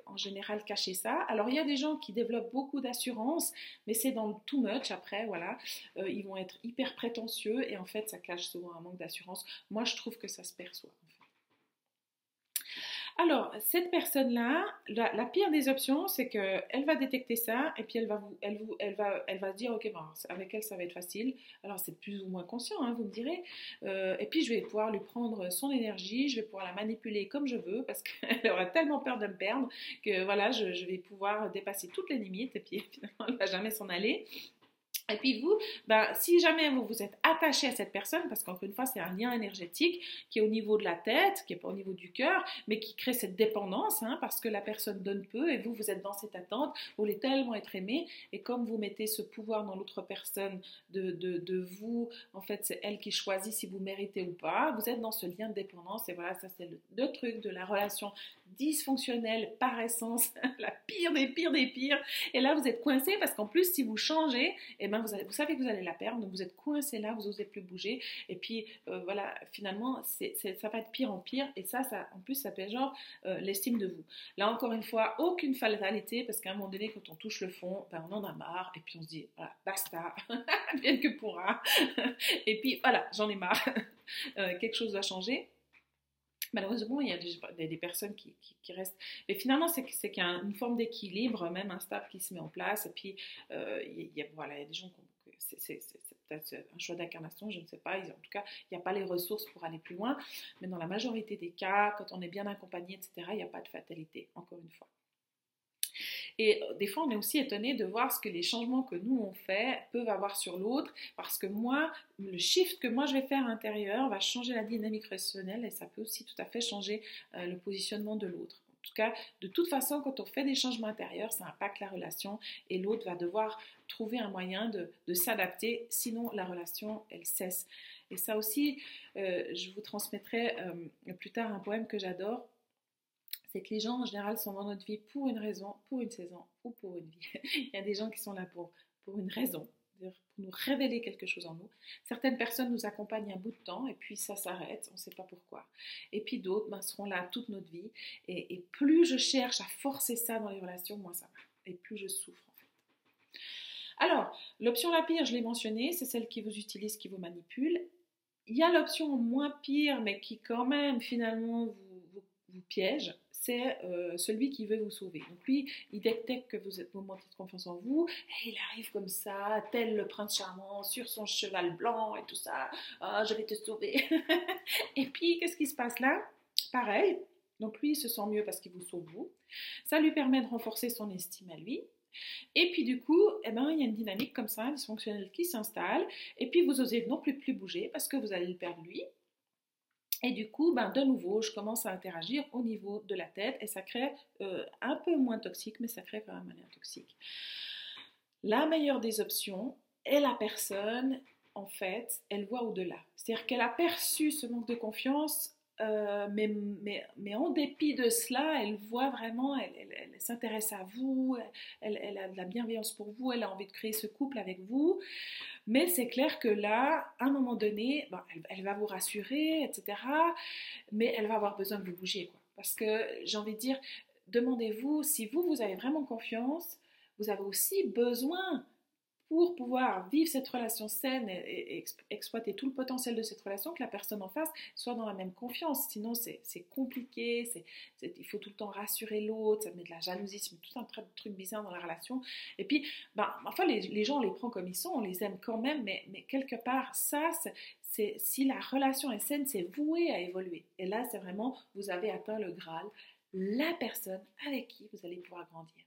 en général cacher ça. Alors il y a des gens qui développent beaucoup d'assurance, mais c'est dans le too much après, voilà. ils vont être hyper prétentieux et en fait ça cache souvent un manque d'assurance. Moi je trouve que ça se perçoit. Alors, cette personne-là, la, pire des options, c'est qu'elle va détecter ça et puis elle va, vous, dire, ok, bon, avec elle, ça va être facile. Alors, c'est plus ou moins conscient, hein, vous me direz. Euh, et puis, je vais pouvoir lui prendre son énergie, je vais pouvoir la manipuler comme je veux parce qu'elle aura tellement peur de me perdre que voilà, je, je vais pouvoir dépasser toutes les limites et puis finalement, elle ne va jamais s'en aller. Et puis vous, ben, si jamais vous vous êtes attaché à cette personne, parce qu'encore une fois, c'est un lien énergétique qui est au niveau de la tête, qui n'est pas au niveau du cœur, mais qui crée cette dépendance, hein, parce que la personne donne peu et vous, vous êtes dans cette attente, vous voulez tellement être aimé, et comme vous mettez ce pouvoir dans l'autre personne de, de, vous, en fait, c'est elle qui choisit si vous méritez ou pas, vous êtes dans ce lien de dépendance, et voilà, ça c'est le, le truc de la relation dysfonctionnelle par essence, la pire des pires des pires, et là vous êtes coincé parce qu'en plus, si vous changez, eh ben, vous, savez que vous allez la perdre, donc vous êtes coincé là, vous n'osez plus bouger, et puis euh, voilà, finalement, c'est, ça va être pire en pire, et ça, ça en plus, ça fait genre euh, l'estime de vous. Là, encore une fois, aucune fatalité, parce qu'à un moment donné, quand on touche le fond, ben, on en a marre, et puis on se dit, voilà, basta, bien que pourra, et puis voilà, j'en ai marre, euh, quelque chose doit changer. Malheureusement, il y a des, personnes qui, qui, restent. Mais finalement, c'est qu'il y a une forme d'équilibre, même instable, qui se met en place. Et puis, euh, il, y a, voilà, il y a des gens qui c'est peut-être un choix d'incarnation, je ne sais pas. En tout cas, il n'y a pas les ressources pour aller plus loin. Mais dans la majorité des cas, quand on est bien accompagné, etc., il n'y a pas de fatalité, encore une fois. Et euh, des fois, on est aussi étonné de voir ce que les changements que nous on fait peuvent avoir sur l'autre, parce que moi, le shift que moi je vais faire à l'intérieur va changer la dynamique relationnelle et ça peut aussi tout à fait changer euh, le positionnement de l'autre. En tout cas, de toute façon, quand on fait des changements intérieurs, ça impacte la relation et l'autre va devoir trouver un moyen de, s'adapter, sinon la relation, elle cesse. Et ça aussi, euh, je vous transmettrai plus tard un poème que j'adore c'est que les gens en général sont dans notre vie pour une raison, pour une saison ou pour une vie. Il y a des gens qui sont là pour, pour une raison, pour nous révéler quelque chose en nous. Certaines personnes nous accompagnent un bout de temps et puis ça s'arrête, on ne sait pas pourquoi. Et puis d'autres ben, seront là toute notre vie. Et, plus je cherche à forcer ça dans les relations, moins ça va. Et plus je souffre en fait. Alors, l'option la pire, je l'ai mentionné, c'est celle qui vous utilise, qui vous manipule. Il y a l'option moins pire, mais qui quand même finalement vous, vous piège c'est euh, celui qui veut vous sauver. Donc lui, il détecte que vous êtes vous de confiance en vous, et il arrive comme ça, tel le prince charmant, sur son cheval blanc et tout ça, ah, je vais te sauver. et puis, qu'est-ce qui se passe là? Pareil, donc lui, il se sent mieux parce qu'il vous sauve vous. Ça lui permet de renforcer son estime à lui. Et puis du coup, eh ben, il y a une dynamique comme ça, dysfonctionnelle qui s'installe. Et puis vous osez non plus plus bouger parce que vous allez le perdre lui. Et du coup, ben, de nouveau, je commence à interagir au niveau de la tête et ça crée euh, un peu moins toxique, mais ça crée quand un toxique. La meilleure des options est la personne, en fait, elle voit au-delà. C'est-à-dire qu'elle a perçu ce manque de confiance euh, mais, mais, mais, en dépit de cela, elle voit vraiment, elle, s'intéresse à vous, elle, a de la bienveillance pour vous, elle a envie de créer ce couple avec vous. Mais c'est clair que là, à un moment donné, elle, va vous rassurer, etc. Mais elle va avoir besoin de vous bouger. Quoi. Parce que j'ai envie de dire, demandez-vous si vous, vous avez vraiment confiance, vous avez aussi besoin pour pouvoir vivre cette relation saine et, exploiter tout le potentiel de cette relation, que la personne en face soit dans la même confiance. Sinon, c'est compliqué, il faut tout le temps rassurer l'autre, ça met de la jalousie, ça met tout un tas de trucs bizarres dans la relation. Et puis, ben, enfin, les, gens, on les prend comme ils sont, on les aime quand même, mais, quelque part, ça, c'est si la relation est saine, c'est voué à évoluer. Et là, c'est vraiment, vous avez atteint le Graal, la personne avec qui vous allez pouvoir grandir.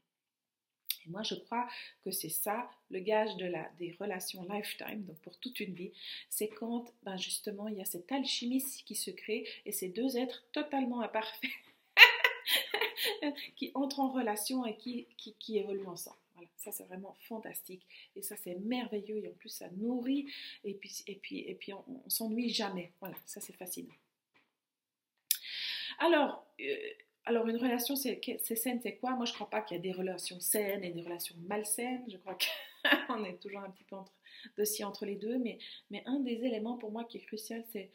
Et moi, je crois que c'est ça le gage de la, des relations lifetime, donc pour toute une vie. C'est quand, ben justement, il y a cette alchimie qui se crée et ces deux êtres totalement imparfaits qui entrent en relation et qui, qui, évoluent ensemble. Voilà, ça c'est vraiment fantastique et ça c'est merveilleux et en plus ça nourrit et puis, et puis, et puis on, s'ennuie jamais. Voilà, ça c'est fascinant. Alors, euh, alors, une relation, c'est saine, c'est quoi? Moi, je ne crois pas qu'il y a des relations saines et des relations malsaines. Je crois qu'on est toujours un petit peu entre, entre les deux. Mais, mais un des éléments pour moi qui est crucial, c'est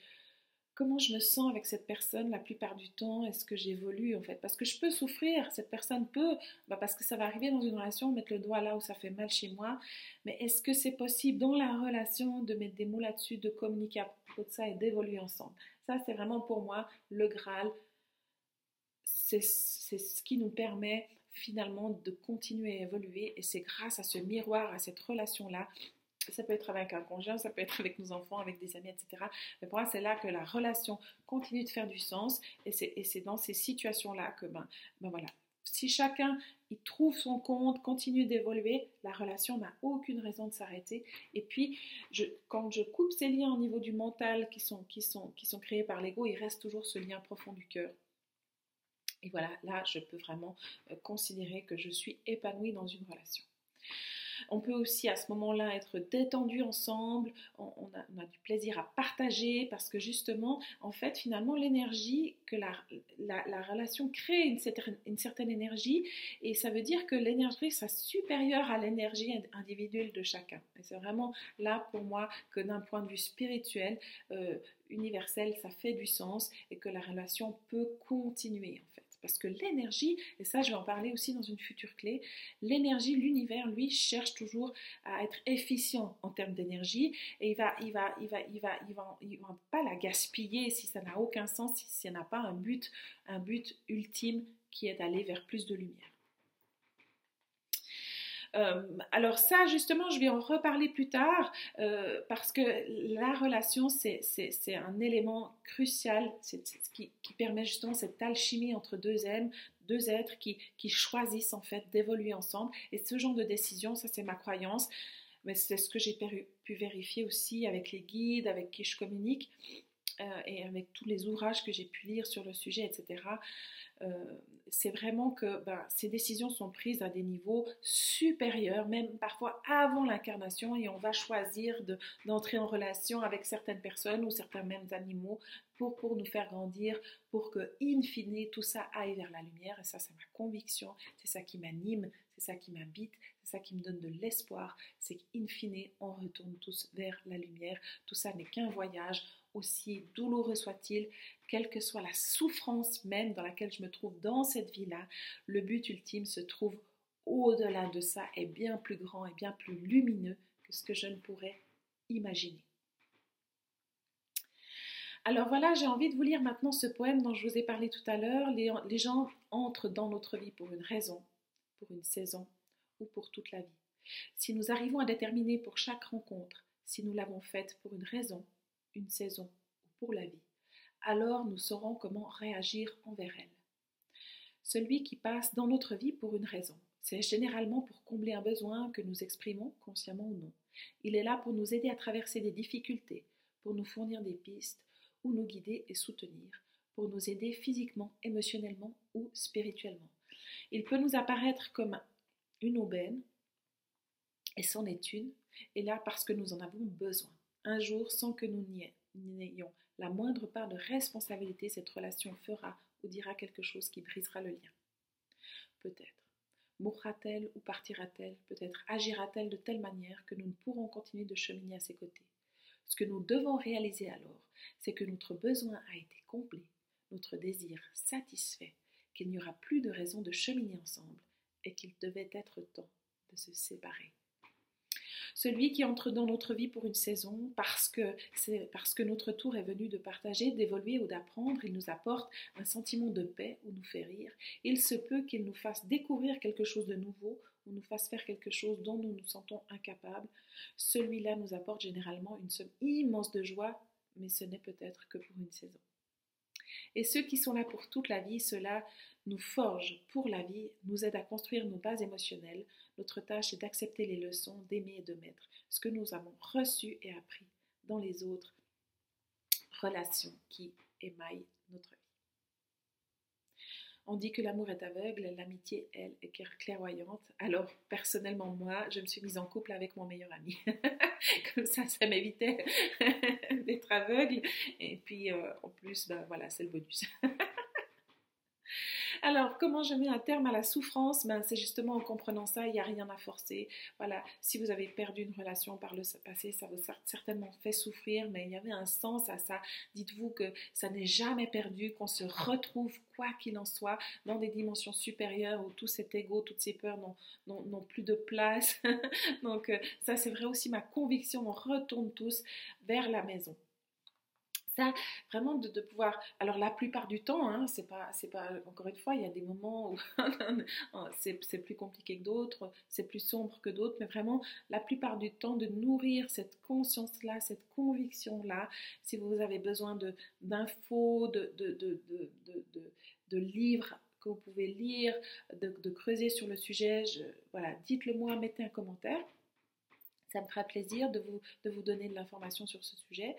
comment je me sens avec cette personne la plupart du temps? Est-ce que j'évolue en fait? Parce que je peux souffrir, cette personne peut, bah parce que ça va arriver dans une relation, mettre le doigt là où ça fait mal chez moi. Mais est-ce que c'est possible dans la relation de mettre des mots là-dessus, de communiquer à propos de ça et d'évoluer ensemble? Ça, c'est vraiment pour moi le Graal c'est ce qui nous permet finalement de continuer à évoluer et c'est grâce à ce miroir, à cette relation-là. Ça peut être avec un conjoint, ça peut être avec nos enfants, avec des amis, etc. Mais pour moi, c'est là que la relation continue de faire du sens et c'est dans ces situations-là que, ben, ben voilà, si chacun il trouve son compte, continue d'évoluer, la relation n'a aucune raison de s'arrêter. Et puis, quand je coupe ces liens au niveau du mental qui sont, qui sont, qui sont créés par l'ego, il reste toujours ce lien profond du cœur. Et voilà, là, je peux vraiment euh, considérer que je suis épanouie dans une relation. On peut aussi à ce moment-là être détendu ensemble, on, a, du plaisir à partager parce que justement, en fait, finalement, l'énergie que la, la, relation crée une certaine, une certaine énergie et ça veut dire que l'énergie sera supérieure à l'énergie individuelle de chacun. Et c'est vraiment là pour moi que d'un point de vue spirituel, euh, universel, ça fait du sens et que la relation peut continuer en fait. Parce que l'énergie, et ça je vais en parler aussi dans une future clé, l'énergie, l'univers, lui, cherche toujours à être efficient en termes d'énergie et il va, il va, il va, il va, il va, il va pas la gaspiller si ça n'a aucun sens, si ça n'a pas un but, un but ultime qui est d'aller vers plus de lumière. Euh, alors ça, justement, je vais en reparler plus tard euh, parce que la relation, c'est un élément crucial qui, permet justement cette alchimie entre deux êtres, deux êtres qui, qui choisissent en fait d'évoluer ensemble. Et ce genre de décision, ça c'est ma croyance, mais c'est ce que j'ai pu vérifier aussi avec les guides, avec qui je communique. Euh, et avec tous les ouvrages que j'ai pu lire sur le sujet, etc., euh, c'est vraiment que ben, ces décisions sont prises à des niveaux supérieurs, même parfois avant l'incarnation, et on va choisir d'entrer en relation avec certaines personnes ou certains mêmes animaux pour, pour nous faire grandir, pour que, in fine, tout ça aille vers la lumière. Et ça, c'est ma conviction, c'est ça qui m'anime, c'est ça qui m'habite, c'est ça qui me donne de l'espoir, c'est qu'in fine, on retourne tous vers la lumière. Tout ça n'est qu'un voyage, aussi douloureux soit-il, quelle que soit la souffrance même dans laquelle je me trouve dans cette vie-là, le but ultime se trouve au-delà de ça, est bien plus grand et bien plus lumineux que ce que je ne pourrais imaginer. Alors voilà, j'ai envie de vous lire maintenant ce poème dont je vous ai parlé tout à l'heure. Les, les, gens entrent dans notre vie pour une raison, pour une saison ou pour toute la vie. Si nous arrivons à déterminer pour chaque rencontre si nous l'avons faite pour une raison, une saison ou pour la vie, alors nous saurons comment réagir envers elle. Celui qui passe dans notre vie pour une raison, c'est généralement pour combler un besoin que nous exprimons, consciemment ou non. Il est là pour nous aider à traverser des difficultés, pour nous fournir des pistes, ou nous guider et soutenir, pour nous aider physiquement, émotionnellement ou spirituellement. Il peut nous apparaître comme une aubaine, et c'en est une, et là parce que nous en avons besoin. Un jour, sans que nous n'ayons la moindre part de responsabilité, cette relation fera ou dira quelque chose qui brisera le lien. Peut-être. Mourra-t-elle ou partira-t-elle Peut-être agira-t-elle de telle manière que nous ne pourrons continuer de cheminer à ses côtés. Ce que nous devons réaliser alors, c'est que notre besoin a été comblé, notre désir satisfait, qu'il n'y aura plus de raison de cheminer ensemble et qu'il devait être temps de se séparer celui qui entre dans notre vie pour une saison, parce que notre tour est venu de partager, d'évoluer ou d'apprendre, il nous apporte un sentiment de paix ou nous fait rire. Il se peut qu'il nous fasse découvrir quelque chose de nouveau ou nous fasse faire quelque chose dont nous nous sentons incapables. Celui-là nous apporte généralement une somme immense de joie, mais ce n'est peut-être que pour une saison. Et ceux qui sont là pour toute la vie, cela nous forge pour la vie, nous aide à construire nos bases émotionnelles. Notre tâche est d'accepter les leçons, d'aimer et de mettre ce que nous avons reçu et appris dans les autres relations qui émaillent notre vie. On dit que l'amour est aveugle, l'amitié, elle, est clairvoyante. Alors, personnellement, moi, je me suis mise en couple avec mon meilleur ami. Comme ça, ça m'évitait d'être aveugle. Et puis, euh, en plus, ben, voilà, c'est le bonus. Alors, comment je mets un terme à la souffrance? Ben, C'est justement en comprenant ça, il n'y a rien à forcer. Voilà, si vous avez perdu une relation par le passé, ça vous a certainement fait souffrir, mais il y avait un sens à ça. Dites-vous que ça n'est jamais perdu, qu'on se retrouve, quoi qu'il en soit, dans des dimensions supérieures où tout cet ego, toutes ces peurs n'ont plus de place. Donc, euh, ça, c'est vrai aussi ma conviction. On retourne tous vers la maison vraiment de, pouvoir. Alors la plupart du temps, hein, c'est pas, c'est pas. Encore une fois, il y a des moments où c'est plus compliqué que d'autres, c'est plus sombre que d'autres, mais vraiment la plupart du temps de nourrir cette conscience-là, cette conviction-là. Si vous avez besoin de d'infos, de, de livres que vous pouvez lire, de, creuser sur le sujet, voilà, dites-le moi, mettez un commentaire. Ça me fera plaisir de vous, de vous donner de l'information sur ce sujet.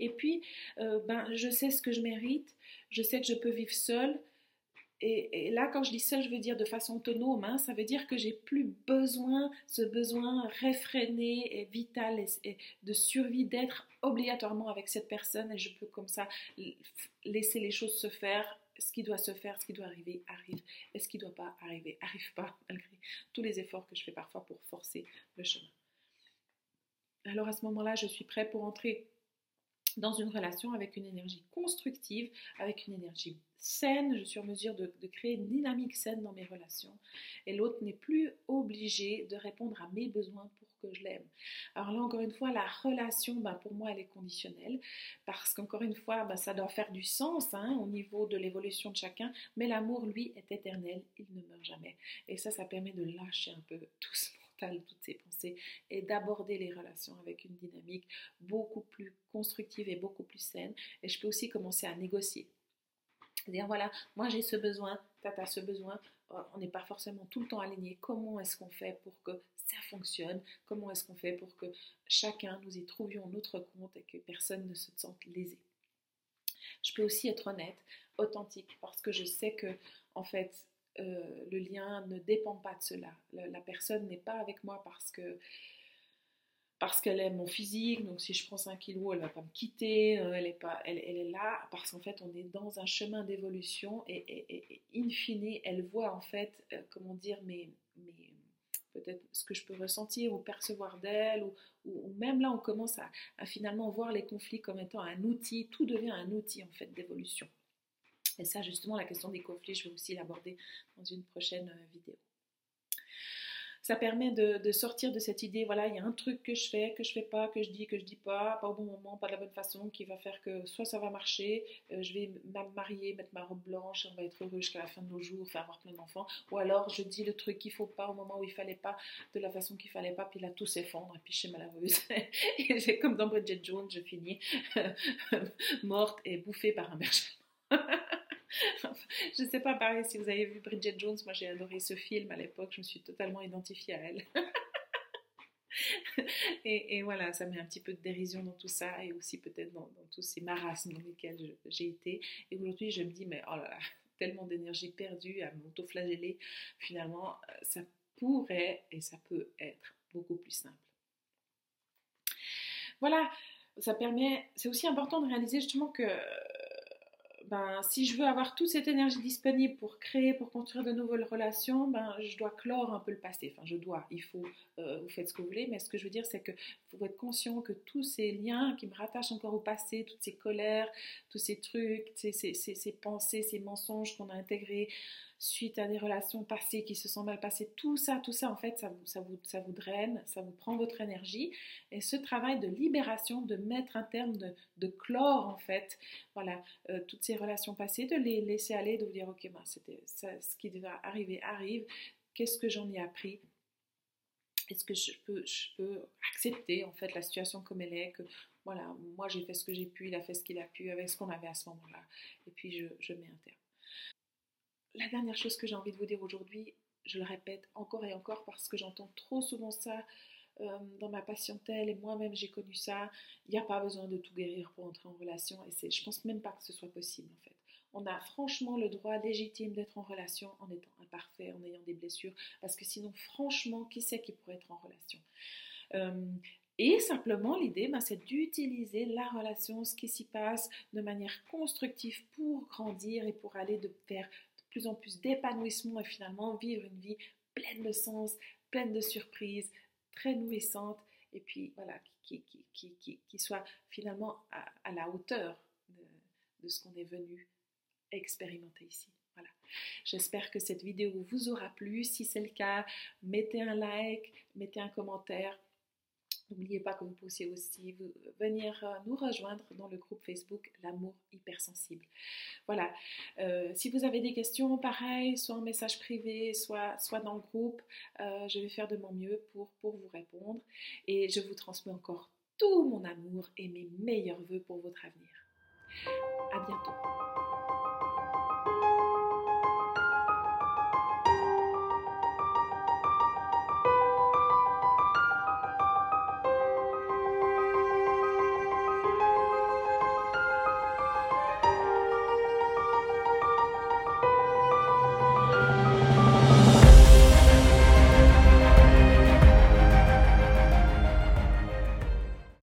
Et puis, euh, ben, je sais ce que je mérite, je sais que je peux vivre seule. Et, là, quand je dis seule, je veux dire de façon autonome. Hein, ça veut dire que j'ai plus besoin, ce besoin réfréné et vital de survie d'être obligatoirement avec cette personne. Et je peux comme ça laisser les choses se faire. Ce qui doit se faire, ce qui doit arriver, arrive. Et ce qui ne doit pas arriver, arrive pas, malgré tous les efforts que je fais parfois pour forcer le chemin alors à ce moment-là, je suis prêt pour entrer dans une relation avec une énergie constructive, avec une énergie saine. Je suis en mesure de, créer une dynamique saine dans mes relations. Et l'autre n'est plus obligé de répondre à mes besoins pour que je l'aime. Alors là, encore une fois, la relation, ben, pour moi, elle est conditionnelle. Parce qu'encore une fois, ben, ça doit faire du sens hein, au niveau de l'évolution de chacun. Mais l'amour, lui, est éternel. Il ne meurt jamais. Et ça, ça permet de lâcher un peu tout ce toutes ces pensées et d'aborder les relations avec une dynamique beaucoup plus constructive et beaucoup plus saine. Et je peux aussi commencer à négocier. Dire voilà, moi j'ai ce besoin, tata ce besoin, euh, on n'est pas forcément tout le temps aligné. Comment est-ce qu'on fait pour que ça fonctionne? Comment est-ce qu'on fait pour que chacun nous y trouvions notre compte et que personne ne se sente lésé? Je peux aussi être honnête, authentique, parce que je sais que en fait euh, le lien ne dépend pas de cela. La, personne n'est pas avec moi parce que parce qu'elle aime mon physique, donc si je prends 5 kilos, elle va pas me quitter, euh, elle, est là parce qu'en fait on est dans un chemin d'évolution et, in fine elle voit en fait, euh, comment dire, mes, peut-être ce que je peux ressentir ou percevoir d'elle, ou, même là on commence à finalement voir les conflits comme étant un outil, tout devient un outil en fait d'évolution. Et ça, justement, la question des conflits, je vais aussi l'aborder dans une prochaine euh, vidéo. Ça permet de, sortir de cette idée, voilà, il y a un truc que je fais, que je fais pas, que je dis, que je dis pas, pas au bon moment, pas de la bonne façon, qui va faire que soit ça va marcher, euh, je vais me marier, mettre ma robe blanche, on va être heureux jusqu'à la fin de nos jours, faire avoir plein d'enfants, ou alors je dis le truc qu'il faut pas au moment où il fallait pas, de la façon qu'il fallait pas, puis là tout s'effondre, et puis je suis malheureuse. et c'est comme dans Bridget Jones, je finis morte et bouffée par un berger. je ne sais pas, pareil, si vous avez vu Bridget Jones, moi j'ai adoré ce film à l'époque, je me suis totalement identifiée à elle. et, voilà, ça met un petit peu de dérision dans tout ça et aussi peut-être dans, tous ces marasmes dans lesquels j'ai été. Et aujourd'hui, je me dis, mais oh là là, tellement d'énergie perdue à m'auto-flageller, finalement, euh, ça pourrait et ça peut être beaucoup plus simple. Voilà, ça permet, c'est aussi important de réaliser justement que ben, si je veux avoir toute cette énergie disponible pour créer, pour construire de nouvelles relations, ben, je dois clore un peu le passé. Enfin, je dois, il faut, euh, vous faites ce que vous voulez, mais ce que je veux dire, c'est que vous être conscient que tous ces liens qui me rattachent encore au passé, toutes ces colères, tous ces trucs, ces pensées, ces mensonges qu'on a intégrés, suite à des relations passées qui se sont mal passées, tout ça, tout ça, en fait, ça vous, ça vous, ça vous draine, ça vous prend votre énergie. Et ce travail de libération, de mettre un terme, de, clore, en fait, voilà, euh, toutes ces relations passées, de les laisser aller, de vous dire, ok, ben, c'était ce qui devait arriver arrive, qu'est-ce que j'en ai appris? Est-ce que je peux, je peux accepter en fait la situation comme elle est, que voilà, moi j'ai fait ce que j'ai pu, il a fait ce qu'il a pu avec ce qu'on avait à ce moment-là, et puis je mets un terme la dernière chose que j'ai envie de vous dire aujourd'hui, je le répète encore et encore parce que j'entends trop souvent ça euh, dans ma patientèle et moi-même j'ai connu ça. Il n'y a pas besoin de tout guérir pour entrer en relation et c'est, je pense même pas que ce soit possible en fait. On a franchement le droit légitime d'être en relation en étant imparfait, en ayant des blessures, parce que sinon franchement, qui sait qui pourrait être en relation? Euh, et simplement, l'idée, ben, c'est d'utiliser la relation, ce qui s'y passe, de manière constructive pour grandir et pour aller de faire plus en plus d'épanouissement et finalement vivre une vie pleine de sens, pleine de surprises, très nourrissante et puis voilà, qui, qui, qui, qui soit finalement à, la hauteur de, de ce qu'on est venu expérimenter ici. Voilà. J'espère que cette vidéo vous aura plu. Si c'est le cas, mettez un like, mettez un commentaire N'oubliez pas que vous pouvez aussi venir euh, nous rejoindre dans le groupe Facebook L'amour hypersensible. Voilà. Euh, si vous avez des questions, pareil, soit en message privé, soit, soit dans le groupe, euh, je vais faire de mon mieux pour, pour vous répondre. Et je vous transmets encore tout mon amour et mes meilleurs voeux pour votre avenir. À bientôt.